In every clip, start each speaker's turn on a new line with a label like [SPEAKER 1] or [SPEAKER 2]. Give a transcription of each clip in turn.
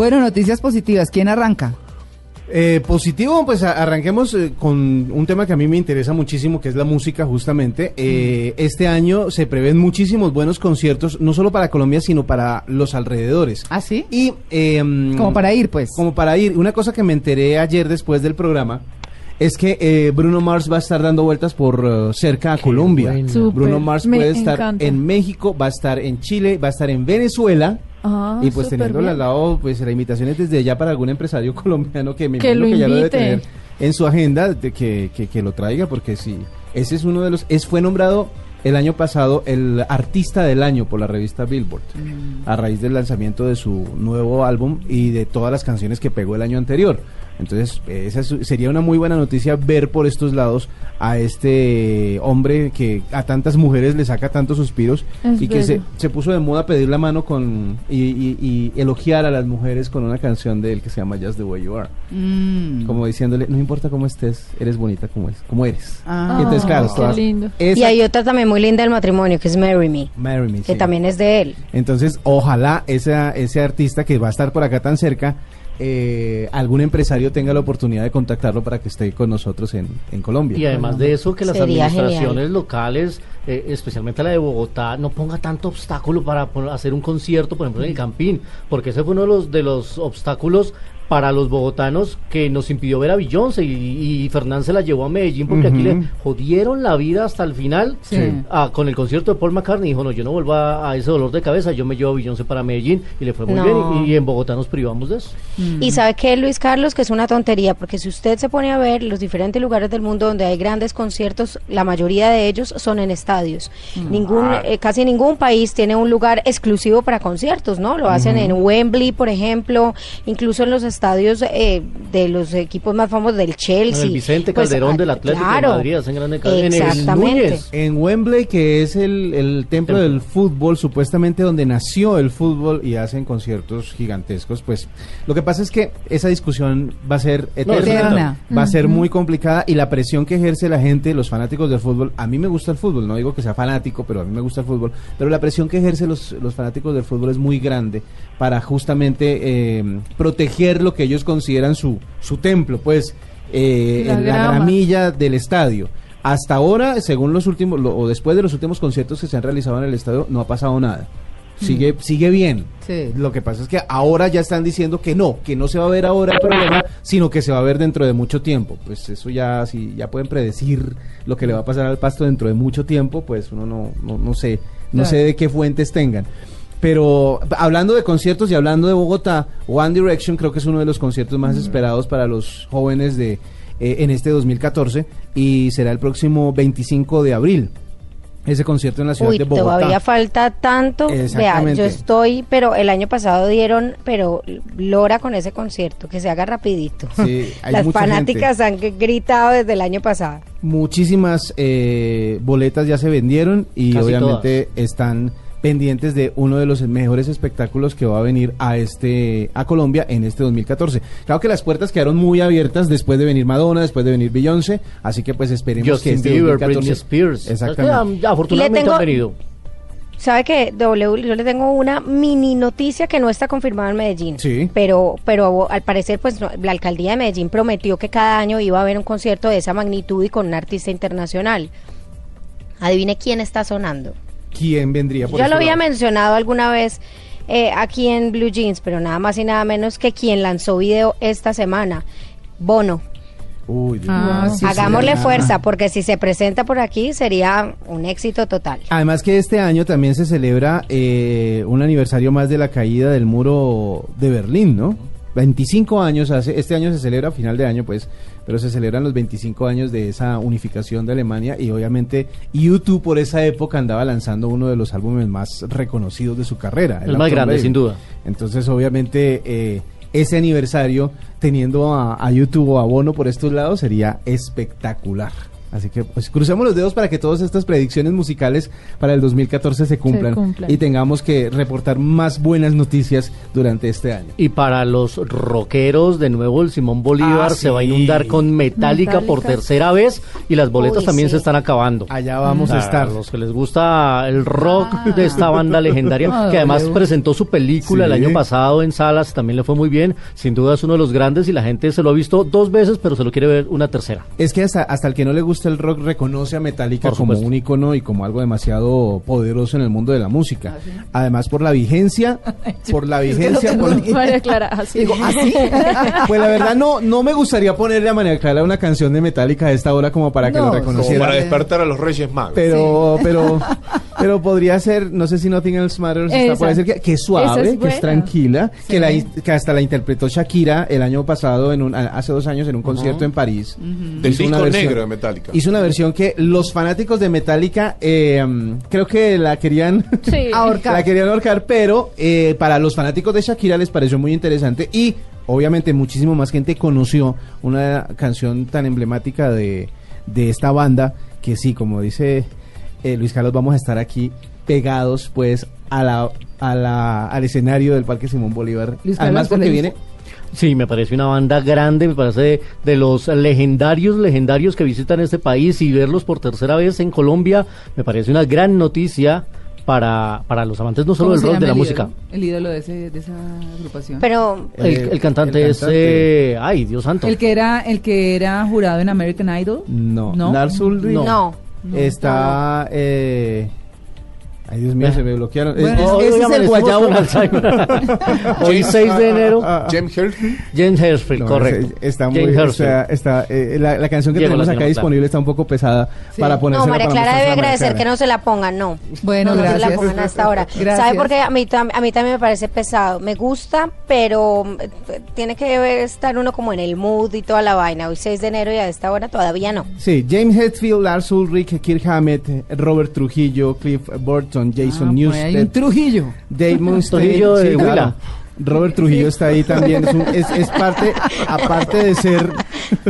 [SPEAKER 1] Bueno, noticias positivas. ¿Quién arranca?
[SPEAKER 2] Eh, positivo, pues a- arranquemos eh, con un tema que a mí me interesa muchísimo, que es la música, justamente. Eh, Este año se prevén muchísimos buenos conciertos, no solo para Colombia, sino para los alrededores.
[SPEAKER 1] ¿Ah, sí?
[SPEAKER 2] Y, em,
[SPEAKER 1] Como para ir, pues.
[SPEAKER 2] Como para ir. Una cosa que me enteré ayer después del programa es que eh, Bruno Mars va a estar dando vueltas por eh, cerca a Colombia.
[SPEAKER 3] bueno.
[SPEAKER 4] Súper,
[SPEAKER 2] Bruno Mars
[SPEAKER 4] me
[SPEAKER 2] puede estar
[SPEAKER 4] encanta.
[SPEAKER 2] en México, va a estar en Chile, va a estar en Venezuela.
[SPEAKER 4] Ah,
[SPEAKER 2] y pues
[SPEAKER 4] bien.
[SPEAKER 2] al lado, pues la invitación es desde ya para algún empresario colombiano que me
[SPEAKER 4] Que
[SPEAKER 2] imagino
[SPEAKER 4] lo
[SPEAKER 2] que ya lo debe tener en su agenda de que, que, que lo traiga, porque sí, ese es uno de los, es fue nombrado el año pasado el artista del año por la revista Billboard, a raíz del lanzamiento de su nuevo álbum y de todas las canciones que pegó el año anterior. Entonces, esa es- sería una muy buena noticia ver por estos lados a este hombre que a tantas mujeres le saca tantos suspiros
[SPEAKER 4] Es
[SPEAKER 2] y que se, se puso de moda pedir la mano con y, y- y elogiar a las mujeres con una canción de él que se llama Just the Way You Are.
[SPEAKER 1] Mm.
[SPEAKER 2] Como diciéndole, no importa cómo estés, eres bonita como es, como eres.
[SPEAKER 1] Ah.
[SPEAKER 2] Y entonces, claro, todas-
[SPEAKER 4] lindo.
[SPEAKER 2] esa-
[SPEAKER 5] Y hay otra también muy linda del matrimonio, que es Marry Me,
[SPEAKER 2] Marry Me,
[SPEAKER 5] que
[SPEAKER 2] sí.
[SPEAKER 5] también es de él.
[SPEAKER 2] Entonces, ojalá esa, ese artista que va a estar por acá tan cerca, eh, algún empresario tenga la oportunidad de contactarlo para que esté con nosotros en, en Colombia.
[SPEAKER 3] Y además de eso, que las
[SPEAKER 5] Sería
[SPEAKER 3] administraciones
[SPEAKER 5] genial.
[SPEAKER 3] locales, eh, especialmente la de Bogotá, no ponga tanto obstáculo para hacer un concierto, por ejemplo, en el Campín, porque ese fue uno de los, de los obstáculos para los bogotanos que nos impidió ver a Beyoncé y, y Fernán se la llevó a Medellín porque aquí le jodieron la vida hasta el final
[SPEAKER 1] Sí.
[SPEAKER 3] Ah, con el concierto de Paul McCartney. Dijo, no, yo no vuelvo a, a ese dolor de cabeza, yo me llevo a Beyoncé para Medellín y le fue muy
[SPEAKER 5] No.
[SPEAKER 3] bien y, y en Bogotá nos privamos de eso.
[SPEAKER 5] Y sabe que Luis Carlos, que es una tontería, porque si usted se pone a ver los diferentes lugares del mundo donde hay grandes conciertos, la mayoría de ellos son en estadios. Ningún, eh, casi ningún país tiene un lugar exclusivo para conciertos, ¿no? Lo hacen en Wembley, por ejemplo, incluso en los estadios eh, de los equipos más famosos del Chelsea.
[SPEAKER 3] En el Vicente
[SPEAKER 5] Pues,
[SPEAKER 3] Calderón
[SPEAKER 5] ah,
[SPEAKER 3] del Atlético
[SPEAKER 5] claro.
[SPEAKER 3] de Madrid, hacen grandes en el
[SPEAKER 5] Exactamente.
[SPEAKER 3] Núñez.
[SPEAKER 2] En Wembley, que es el, el templo
[SPEAKER 3] Templo.
[SPEAKER 2] del fútbol, supuestamente donde nació el fútbol y hacen conciertos gigantescos, pues lo que pasa es que esa discusión va a ser eterna,
[SPEAKER 1] Eterna.
[SPEAKER 2] va a ser muy complicada y la presión que ejerce la gente, los fanáticos del fútbol, a mí me gusta el fútbol, no digo que sea fanático, pero a mí me gusta el fútbol, pero la presión que ejerce los, los fanáticos del fútbol es muy grande para justamente eh, proteger lo que ellos consideran su, su templo, pues eh,
[SPEAKER 4] La
[SPEAKER 2] en la gramilla del estadio. Hasta ahora, según los últimos, lo- o después de los últimos conciertos que se han realizado en el estadio, no ha pasado nada. Sigue, sigue bien.
[SPEAKER 1] Sí.
[SPEAKER 2] Lo que pasa es que ahora ya están diciendo que no, que no se va a ver ahora el problema, sino que se va a ver dentro de mucho tiempo. Pues eso ya, si ya pueden predecir lo que le va a pasar al pasto dentro de mucho tiempo, pues uno no, no, no sé, no
[SPEAKER 1] Claro.
[SPEAKER 2] sé de qué fuentes tengan. Pero hablando de conciertos y hablando de Bogotá, One Direction creo que es uno de los conciertos más esperados para los jóvenes de eh, en este 2014 y será el próximo 25 de abril. Ese concierto en la ciudad
[SPEAKER 5] Uy,
[SPEAKER 2] de Bogotá.
[SPEAKER 5] todavía falta tanto. Vea, yo estoy, pero el año pasado dieron, pero lora con ese concierto, que se haga rapidito.
[SPEAKER 2] Sí, hay
[SPEAKER 5] Las
[SPEAKER 2] mucha
[SPEAKER 5] fanáticas han gr- gritado desde el año pasado.
[SPEAKER 2] Muchísimas eh, boletas ya se vendieron y
[SPEAKER 3] Casi
[SPEAKER 2] obviamente están pendientes de uno de los mejores espectáculos que va a venir a este a Colombia en este 2014. Claro que las puertas quedaron muy abiertas después de venir Madonna, después de venir Beyoncé, así que pues esperemos que
[SPEAKER 3] Justin
[SPEAKER 2] este
[SPEAKER 3] Bieber,
[SPEAKER 2] 2014
[SPEAKER 3] Britney Spears.
[SPEAKER 2] Exactamente.
[SPEAKER 3] Afortunadamente
[SPEAKER 5] tengo-
[SPEAKER 3] han venido.
[SPEAKER 5] ¿Sabe que W? Yo le tengo una mini noticia que no está confirmada en Medellín.
[SPEAKER 2] Sí.
[SPEAKER 5] Pero, pero al parecer, pues no, la alcaldía de Medellín prometió que cada año iba a haber un concierto de esa magnitud y con un artista internacional. Adivine quién está sonando.
[SPEAKER 2] ¿Quién vendría por
[SPEAKER 5] Ya
[SPEAKER 2] este
[SPEAKER 5] lo había
[SPEAKER 2] lado?
[SPEAKER 5] mencionado alguna vez eh, aquí en Blue Jeans, pero nada más y nada menos que quien lanzó video esta semana, Bono.
[SPEAKER 2] Uy, Dios
[SPEAKER 1] Ah,
[SPEAKER 2] mío.
[SPEAKER 1] sí,
[SPEAKER 5] Hagámosle
[SPEAKER 1] sí.
[SPEAKER 5] fuerza, porque si se presenta por aquí sería un éxito total.
[SPEAKER 2] Además que este año también se celebra eh, un aniversario más de la caída del muro de Berlín, ¿no? 25 años hace, este año se celebra a final de año, pues, pero se celebran los 25 años de esa unificación de Alemania y obviamente YouTube por esa época andaba lanzando uno de los álbumes más reconocidos de su carrera.
[SPEAKER 3] El más grande,
[SPEAKER 2] Baby.
[SPEAKER 3] sin duda.
[SPEAKER 2] Entonces, obviamente, eh, ese aniversario teniendo a, a YouTube o a Bono por estos lados sería espectacular. Así que pues crucemos los dedos para que todas estas predicciones musicales para el 2014 se cumplan,
[SPEAKER 4] cumplan.
[SPEAKER 2] y tengamos que reportar más buenas noticias durante este año.
[SPEAKER 3] Y para los rockeros, de nuevo el Simón Bolívar
[SPEAKER 2] Ah,
[SPEAKER 3] se va a inundar con Metallica, por tercera vez y las boletas
[SPEAKER 5] Uy,
[SPEAKER 3] también
[SPEAKER 5] sí.
[SPEAKER 3] se están acabando.
[SPEAKER 2] Allá vamos a
[SPEAKER 3] Para
[SPEAKER 2] estar.
[SPEAKER 3] los que les gusta el rock
[SPEAKER 4] Ah.
[SPEAKER 3] de esta banda legendaria,
[SPEAKER 4] Ah,
[SPEAKER 3] que además presentó su película el año pasado en salas, también le fue muy bien. Sin duda es uno de los grandes y la gente se lo ha visto dos veces, pero se lo quiere ver una tercera.
[SPEAKER 2] Es que hasta, hasta el que no le gusta el rock reconoce a Metallica
[SPEAKER 3] Por
[SPEAKER 2] como un icono y como algo demasiado poderoso en el mundo de la música. Además por la vigencia, por la vigencia, por la-
[SPEAKER 4] María Clara, así.
[SPEAKER 2] Pues la verdad no, no me gustaría ponerle a María Clara una canción de Metallica a esta hora como para que
[SPEAKER 4] No,
[SPEAKER 2] lo
[SPEAKER 4] como
[SPEAKER 6] Como
[SPEAKER 2] reconociera.
[SPEAKER 6] para despertar a los Reyes Magos.
[SPEAKER 2] Pero, pero, pero podría ser, no sé si Nothing Else Matters, está, puede ser que, que es suave,
[SPEAKER 4] es
[SPEAKER 2] que es tranquila,
[SPEAKER 4] Sí.
[SPEAKER 2] que, la, que hasta la interpretó Shakira el año pasado, en un, a- hace dos años, en un concierto en París.
[SPEAKER 6] Del
[SPEAKER 2] Hizo una
[SPEAKER 6] disco
[SPEAKER 2] versión-
[SPEAKER 6] negro de Metallica.
[SPEAKER 2] Hizo una versión que los fanáticos de Metallica eh, creo que la querían
[SPEAKER 4] Sí.
[SPEAKER 1] Ahorcar.
[SPEAKER 2] la querían ahorcar, pero eh, para los fanáticos de Shakira les pareció muy interesante y obviamente muchísimo más gente conoció una canción tan emblemática de, de esta banda que sí, como dice eh, Luis Carlos, vamos a estar aquí pegados pues a la, a la, al escenario del Parque Simón Bolívar.
[SPEAKER 1] Luis Carlos,
[SPEAKER 2] Además
[SPEAKER 1] ¿qué le
[SPEAKER 2] porque viene...
[SPEAKER 3] Sí, me parece una banda grande, me parece de, de los legendarios, legendarios que visitan este país y verlos por tercera vez en Colombia, me parece una gran noticia para, para los amantes no solo
[SPEAKER 1] ¿Cómo
[SPEAKER 3] del rock,
[SPEAKER 1] llama
[SPEAKER 3] de la
[SPEAKER 1] el
[SPEAKER 3] música.
[SPEAKER 1] ídolo? El ídolo de, ese, de esa agrupación.
[SPEAKER 5] Pero
[SPEAKER 3] El,
[SPEAKER 2] Eh,
[SPEAKER 3] el cantante
[SPEAKER 2] el
[SPEAKER 3] es,
[SPEAKER 2] cantante.
[SPEAKER 3] eh, ay, Dios santo.
[SPEAKER 1] el que era el que era jurado en American Idol.
[SPEAKER 2] No,
[SPEAKER 1] No.
[SPEAKER 2] Lars Ulrich
[SPEAKER 5] no.
[SPEAKER 2] Está... eh, ay Dios mío,
[SPEAKER 3] Eh.
[SPEAKER 2] se me bloquearon.
[SPEAKER 1] Bueno,
[SPEAKER 2] Es- ese es el guayabo.
[SPEAKER 3] con Alzheimer. Hoy 6 de enero,
[SPEAKER 2] Ah, ah.
[SPEAKER 6] James Hetfield.
[SPEAKER 3] James Herfield,
[SPEAKER 2] No,
[SPEAKER 3] correcto.
[SPEAKER 2] Está muy,
[SPEAKER 3] James
[SPEAKER 2] está,
[SPEAKER 3] Hetfield.
[SPEAKER 2] está, eh, la, la canción que
[SPEAKER 3] Diego
[SPEAKER 2] tenemos acá disponible está un poco pesada
[SPEAKER 1] Sí.
[SPEAKER 2] para
[SPEAKER 5] No,
[SPEAKER 2] ponérsela
[SPEAKER 5] María Clara debe agradecer
[SPEAKER 2] Clara.
[SPEAKER 5] que no se la pongan, no.
[SPEAKER 1] Bueno,
[SPEAKER 5] no, no se la pongan hasta ahora.
[SPEAKER 1] Gracias.
[SPEAKER 5] ¿Sabe por qué? A mí, a mí también me parece pesado. Me gusta, pero eh, tiene que estar uno como en el mood y toda la vaina. Hoy 6 de enero y a esta hora todavía no.
[SPEAKER 2] Sí, James Hetfield, Lars Ulrich, Kirk Hammett, Robert Trujillo, Cliff Burton, Jason
[SPEAKER 1] Ah, un
[SPEAKER 2] Newsted,
[SPEAKER 1] Trujillo.
[SPEAKER 2] Dave Mustaine.
[SPEAKER 3] Trujillo de
[SPEAKER 2] sí,
[SPEAKER 3] Huila.
[SPEAKER 2] claro. Robert Trujillo está ahí también. Es, un- es- es parte, aparte de ser,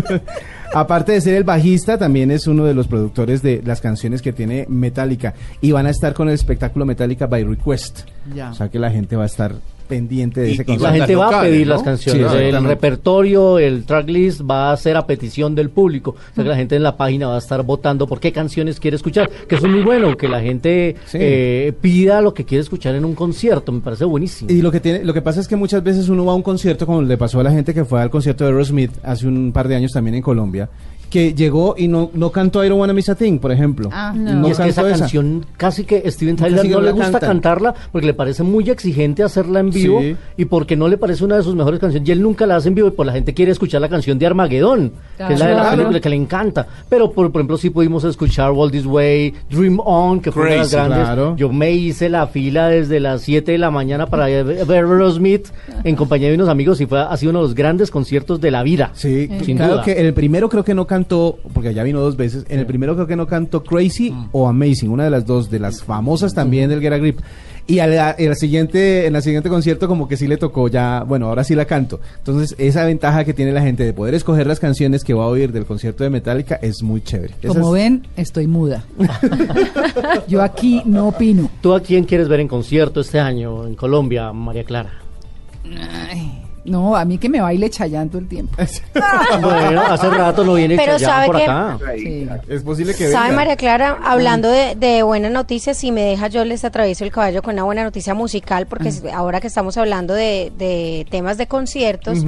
[SPEAKER 2] aparte de ser el bajista, también es uno de los productores de las canciones que tiene Metallica. Y van a estar con el espectáculo Metallica by Request.
[SPEAKER 1] Ya.
[SPEAKER 2] O sea que la gente va a estar pendiente de
[SPEAKER 6] Y-
[SPEAKER 2] ese
[SPEAKER 6] y
[SPEAKER 2] concierto.
[SPEAKER 3] La gente va a pedir
[SPEAKER 6] ¿no?
[SPEAKER 3] las canciones.
[SPEAKER 2] Sí,
[SPEAKER 3] el repertorio, el tracklist va a ser a petición del público. O sea que la gente en la página va a estar votando por qué canciones quiere escuchar. Que eso es muy bueno, que la gente
[SPEAKER 2] Sí.
[SPEAKER 3] eh, pida lo que quiere escuchar en un concierto. Me parece buenísimo.
[SPEAKER 2] Y lo que tiene, lo que pasa es que muchas veces uno va a un concierto, como le pasó a la gente que fue al concierto de Aerosmith hace un par de años también en Colombia, que llegó y no, no cantó I Don't Wanna Miss a Thing, por ejemplo.
[SPEAKER 1] Ah,
[SPEAKER 2] no
[SPEAKER 3] y es que esa canción casi que Steven Tyler no
[SPEAKER 2] no
[SPEAKER 3] le gusta cantarla porque le parece muy exigente hacerla en vivo
[SPEAKER 2] Sí.
[SPEAKER 3] y porque no le parece una de sus mejores canciones. Y él nunca la hace en vivo y por la gente quiere escuchar la canción de Armageddon, que es la de la
[SPEAKER 2] Claro.
[SPEAKER 3] película que le encanta. Pero por, por ejemplo sí pudimos escuchar Walt This Way, Dream On, que fue una de las grandes.
[SPEAKER 2] claro.
[SPEAKER 3] Yo me hice la fila desde las 7 de la mañana para ver Aerosmith en compañía de unos amigos y fue ha sido uno de los grandes conciertos de la vida.
[SPEAKER 2] Sí,
[SPEAKER 3] Sin
[SPEAKER 2] claro
[SPEAKER 3] duda.
[SPEAKER 2] que el primero creo que no cantó, porque ya vino dos veces, en el primero creo que no cantó Crazy o Amazing, una de las dos, de las famosas también del Get a Grip. Y al, a- en la siguiente, en la siguiente concierto como que sí le tocó ya, bueno, ahora sí la canto. Entonces, esa ventaja que tiene la gente de poder escoger las canciones que va a oír del concierto de Metallica es muy chévere.
[SPEAKER 1] Como
[SPEAKER 2] es-
[SPEAKER 1] ven, estoy muda. Yo aquí no opino.
[SPEAKER 3] ¿Tú a quién quieres ver en concierto este año en Colombia, María Clara?
[SPEAKER 1] Ay, no, a mí que me baile chayando el tiempo.
[SPEAKER 3] Bueno, hace rato no viene
[SPEAKER 5] Pero ¿sabe
[SPEAKER 3] por acá.
[SPEAKER 1] Sí.
[SPEAKER 2] Es posible que
[SPEAKER 5] ¿Sabe,
[SPEAKER 2] venga.
[SPEAKER 5] María Clara? Hablando de, de buenas noticias, si me deja yo les atravieso el caballo con una buena noticia musical, porque ahora que estamos hablando de, de temas de conciertos,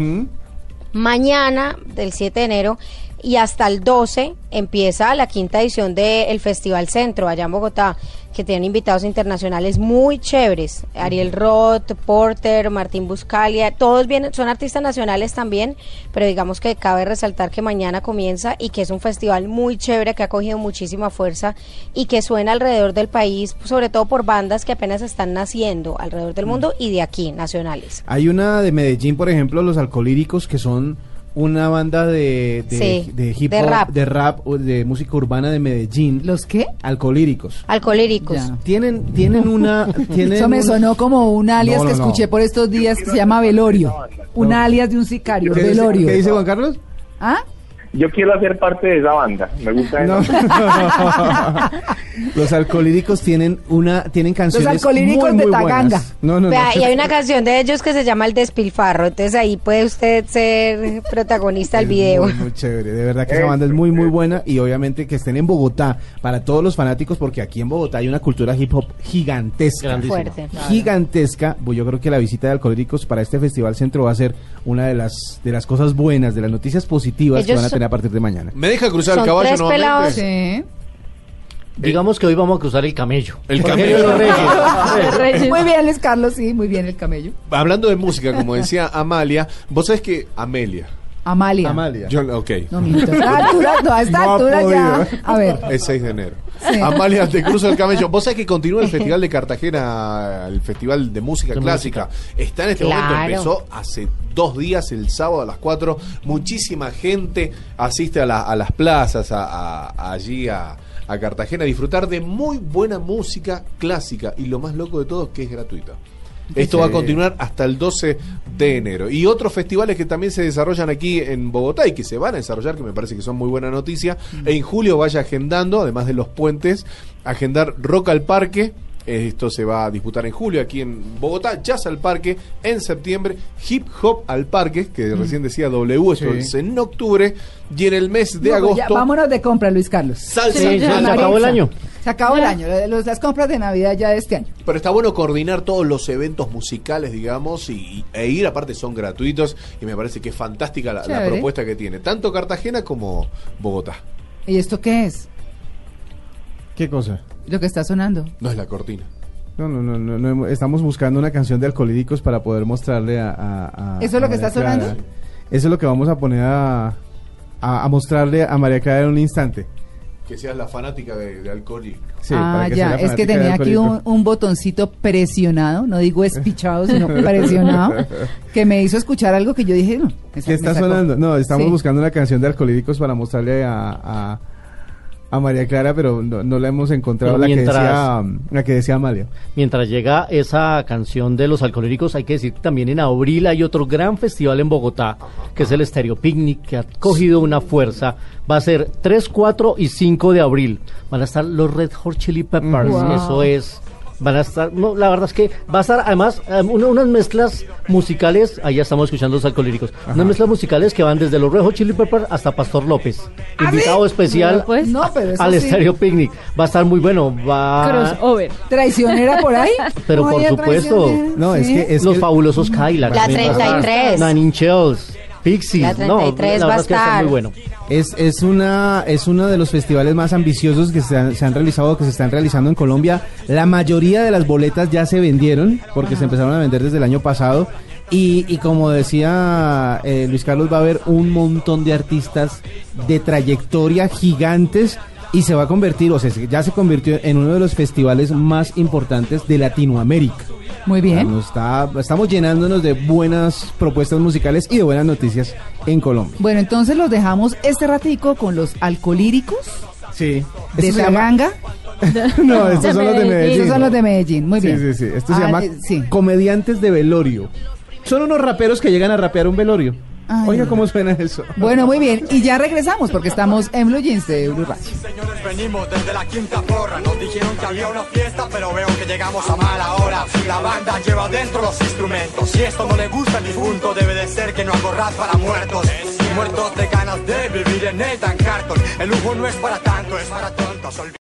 [SPEAKER 5] mañana, del 7 de enero, y hasta el 12 empieza la quinta edición del Festival Centro, allá en Bogotá, que tienen invitados internacionales muy chéveres. Ariel Roth, Porter, Martín Buscalia, todos vienen, son artistas nacionales también, pero digamos que cabe resaltar que mañana comienza y que es un festival muy chévere que ha cogido muchísima fuerza y que suena alrededor del país, sobre todo por bandas que apenas están naciendo alrededor del mundo y de aquí, nacionales.
[SPEAKER 2] Hay una de Medellín, por ejemplo, Los Alcolíricos, que son una banda de, de,
[SPEAKER 5] Sí,
[SPEAKER 2] de hip
[SPEAKER 5] de
[SPEAKER 2] hop,
[SPEAKER 5] rap.
[SPEAKER 2] de rap, o de música urbana de Medellín.
[SPEAKER 1] ¿Los qué?
[SPEAKER 2] Alcolíricos.
[SPEAKER 5] Alcolíricos.
[SPEAKER 1] Ya.
[SPEAKER 2] Tienen, tienen una. Tienen
[SPEAKER 1] Eso me
[SPEAKER 2] un-
[SPEAKER 1] sonó como un alias
[SPEAKER 2] No, no,
[SPEAKER 1] que
[SPEAKER 2] no.
[SPEAKER 1] escuché por estos días que se llama Velorio. Un alias de un sicario,
[SPEAKER 2] ¿Qué dice,
[SPEAKER 1] Velorio.
[SPEAKER 2] qué dice Juan Carlos?
[SPEAKER 1] ¿Ah?
[SPEAKER 4] Yo quiero hacer parte de esa banda. Me gusta
[SPEAKER 2] No.
[SPEAKER 4] eso.
[SPEAKER 2] Los alcohólicos tienen una tienen canciones
[SPEAKER 1] alcohólicos
[SPEAKER 2] muy,
[SPEAKER 1] de
[SPEAKER 2] muy
[SPEAKER 1] Taganga.
[SPEAKER 2] buenas. No, no, no.
[SPEAKER 5] Vea, y hay una canción de ellos que se llama El Despilfarro, entonces ahí puede usted ser protagonista del video.
[SPEAKER 2] Muy, muy chévere, de verdad que esa banda es muy, muy buena y obviamente que estén en Bogotá para todos los fanáticos porque aquí en Bogotá hay una cultura hip hop gigantesca.
[SPEAKER 5] Fuerte.
[SPEAKER 2] Gigantesca, pues yo creo que la visita de alcohólicos para este festival centro va a ser una de las de las cosas buenas, de las noticias positivas que van a
[SPEAKER 5] son-
[SPEAKER 2] tener a partir de mañana.
[SPEAKER 6] ¿Me deja cruzar
[SPEAKER 5] Son
[SPEAKER 6] el caballo
[SPEAKER 5] tres
[SPEAKER 6] nuevamente?
[SPEAKER 5] pelados.
[SPEAKER 1] Sí.
[SPEAKER 3] Digamos que hoy vamos a cruzar el camello.
[SPEAKER 6] El camello.
[SPEAKER 3] los reyes.
[SPEAKER 1] Muy bien, Luis Carlos, sí, muy bien el camello.
[SPEAKER 6] Hablando de música, como decía Amalia, vos sabés que Amelia.
[SPEAKER 1] Amalia.
[SPEAKER 2] Amalia.
[SPEAKER 6] Yo, ok.
[SPEAKER 1] No, mijito, a esta altura, no, a esta
[SPEAKER 2] No ha
[SPEAKER 1] altura ya. A ver.
[SPEAKER 6] El 6 de enero.
[SPEAKER 1] Sí.
[SPEAKER 6] Amalia, te cruzo el camello. Vos sabés que continúa el Festival de Cartagena, el Festival de Música
[SPEAKER 3] De
[SPEAKER 6] Clásica. Está en este
[SPEAKER 5] Claro.
[SPEAKER 6] momento, empezó hace dos días, el sábado a las 4. Muchísima gente asiste a, la- a las plazas, a, a- allí a, a Cartagena, a disfrutar de muy buena música clásica. Y lo más loco de todo es que es gratuita. Esto va a
[SPEAKER 2] Sí.
[SPEAKER 6] continuar hasta el 12 de enero. Y otros festivales que también se desarrollan aquí en Bogotá y que se van a desarrollar, que me parece que son muy buena noticia. En julio vaya agendando, además de los puentes, agendar Rock al Parque. Esto se va a disputar en julio aquí en Bogotá, Jazz al Parque en septiembre, Hip Hop al Parque, que recién decía W, esto
[SPEAKER 2] Sí.
[SPEAKER 6] es en octubre, y en el mes de
[SPEAKER 1] No, pues
[SPEAKER 6] agosto,
[SPEAKER 1] ya, vámonos de compra, Luis Carlos.
[SPEAKER 6] Salsa.
[SPEAKER 3] Sí, ya se
[SPEAKER 1] Maritza.
[SPEAKER 3] acabó el año.
[SPEAKER 1] Se acabó el año, los- las compras de Navidad ya de este año.
[SPEAKER 6] Pero está bueno coordinar todos los eventos musicales, digamos, y, e ir, aparte son gratuitos, y me parece que es fantástica la, propuesta que tiene, tanto Cartagena como Bogotá.
[SPEAKER 1] ¿Y esto qué es?
[SPEAKER 2] ¿Qué cosa?
[SPEAKER 1] Lo que está sonando.
[SPEAKER 6] No es la cortina.
[SPEAKER 2] No, no, no, no, no, estamos buscando una canción de alcohólicos para poder mostrarle a, a- a-
[SPEAKER 1] ¿Eso es lo
[SPEAKER 2] a
[SPEAKER 1] que
[SPEAKER 2] María
[SPEAKER 1] está sonando?
[SPEAKER 2] Clara. Eso es lo que vamos a poner a, a, a mostrarle a María Clara en un instante.
[SPEAKER 6] Que seas la fanática de, de alcohólico.
[SPEAKER 2] Sí,
[SPEAKER 1] ah, ya, es que tenía aquí un, un botoncito presionado, no digo espichado, sino presionado, que me hizo escuchar algo que yo dije, no.
[SPEAKER 2] ¿Qué está sonando? No, estamos
[SPEAKER 1] Sí.
[SPEAKER 2] buscando una canción de alcohólicos para mostrarle a, a, a María Clara, pero no, no la hemos encontrado, la que, decía, la que decía Amalia.
[SPEAKER 3] Mientras llega esa canción de los alcohólicos, hay que decir que también en abril hay otro gran festival en Bogotá, que es el Stereo Picnic, que ha cogido una fuerza. Va a ser 3, 4 y 5 de abril. Van a estar los Red Hot Chili Peppers.
[SPEAKER 1] Wow.
[SPEAKER 3] Eso es. Van a estar, no, la verdad es que va a estar además una- unas mezclas musicales, ahí ya estamos escuchando los alcohólicos, unas mezclas musicales que van desde los Red Hot Chili Peppers hasta Pastor López, invitado especial
[SPEAKER 7] pues.
[SPEAKER 1] No, pero eso
[SPEAKER 3] al
[SPEAKER 1] sí.
[SPEAKER 3] Stereo Picnic. Va a estar muy bueno, va
[SPEAKER 7] Crossover.
[SPEAKER 1] ¿Traicionera por ahí?
[SPEAKER 3] Pero
[SPEAKER 1] No
[SPEAKER 3] por supuesto.
[SPEAKER 2] No, es que es
[SPEAKER 3] los
[SPEAKER 2] que-
[SPEAKER 3] fabulosos Kylax.
[SPEAKER 5] La
[SPEAKER 3] también va a estar.
[SPEAKER 5] 33.
[SPEAKER 3] Nine Inch Nails, Pixies.
[SPEAKER 5] La
[SPEAKER 3] no,
[SPEAKER 5] 33
[SPEAKER 3] la
[SPEAKER 5] va a
[SPEAKER 3] es estar
[SPEAKER 5] estar.
[SPEAKER 3] muy bueno.
[SPEAKER 2] Es, es, una, es uno de los festivales más ambiciosos que se han, se han realizado, que se están realizando en Colombia. La mayoría de las boletas ya se vendieron, porque se empezaron a vender desde el año pasado. Y, y como decía eh, Luis Carlos, va a haber un montón de artistas de trayectoria gigantes y se va a convertir, o sea, ya se convirtió en uno de los festivales más importantes de Latinoamérica.
[SPEAKER 1] Muy bien.
[SPEAKER 2] Está, estamos llenándonos de buenas propuestas musicales y de buenas noticias en Colombia.
[SPEAKER 1] Bueno, entonces los dejamos este ratico con los alcohólíricos
[SPEAKER 2] Sí.
[SPEAKER 1] de Taganga.
[SPEAKER 2] No, estos
[SPEAKER 7] De
[SPEAKER 2] son los de
[SPEAKER 7] Medellín.
[SPEAKER 1] Esos son los de Medellín, muy bien.
[SPEAKER 2] Sí, sí, sí. Esto se
[SPEAKER 1] Ah,
[SPEAKER 2] llama
[SPEAKER 1] eh, sí.
[SPEAKER 2] comediantes de velorio. Son unos raperos que llegan a rapear un velorio.
[SPEAKER 1] Ay.
[SPEAKER 2] Oiga cómo suena eso.
[SPEAKER 1] Bueno, muy bien. Y ya regresamos porque estamos en Blue Jeans de Blue Radio.
[SPEAKER 8] Señores, venimos desde la quinta porra. Nos dijeron que había una fiesta, pero veo que llegamos a mala hora. La banda lleva dentro los instrumentos. Si esto no le gusta al difunto, debe de ser que no hago rap para muertos. Muertos de ganas de vivir en el Carton. El lujo no es para tanto, es para tontos.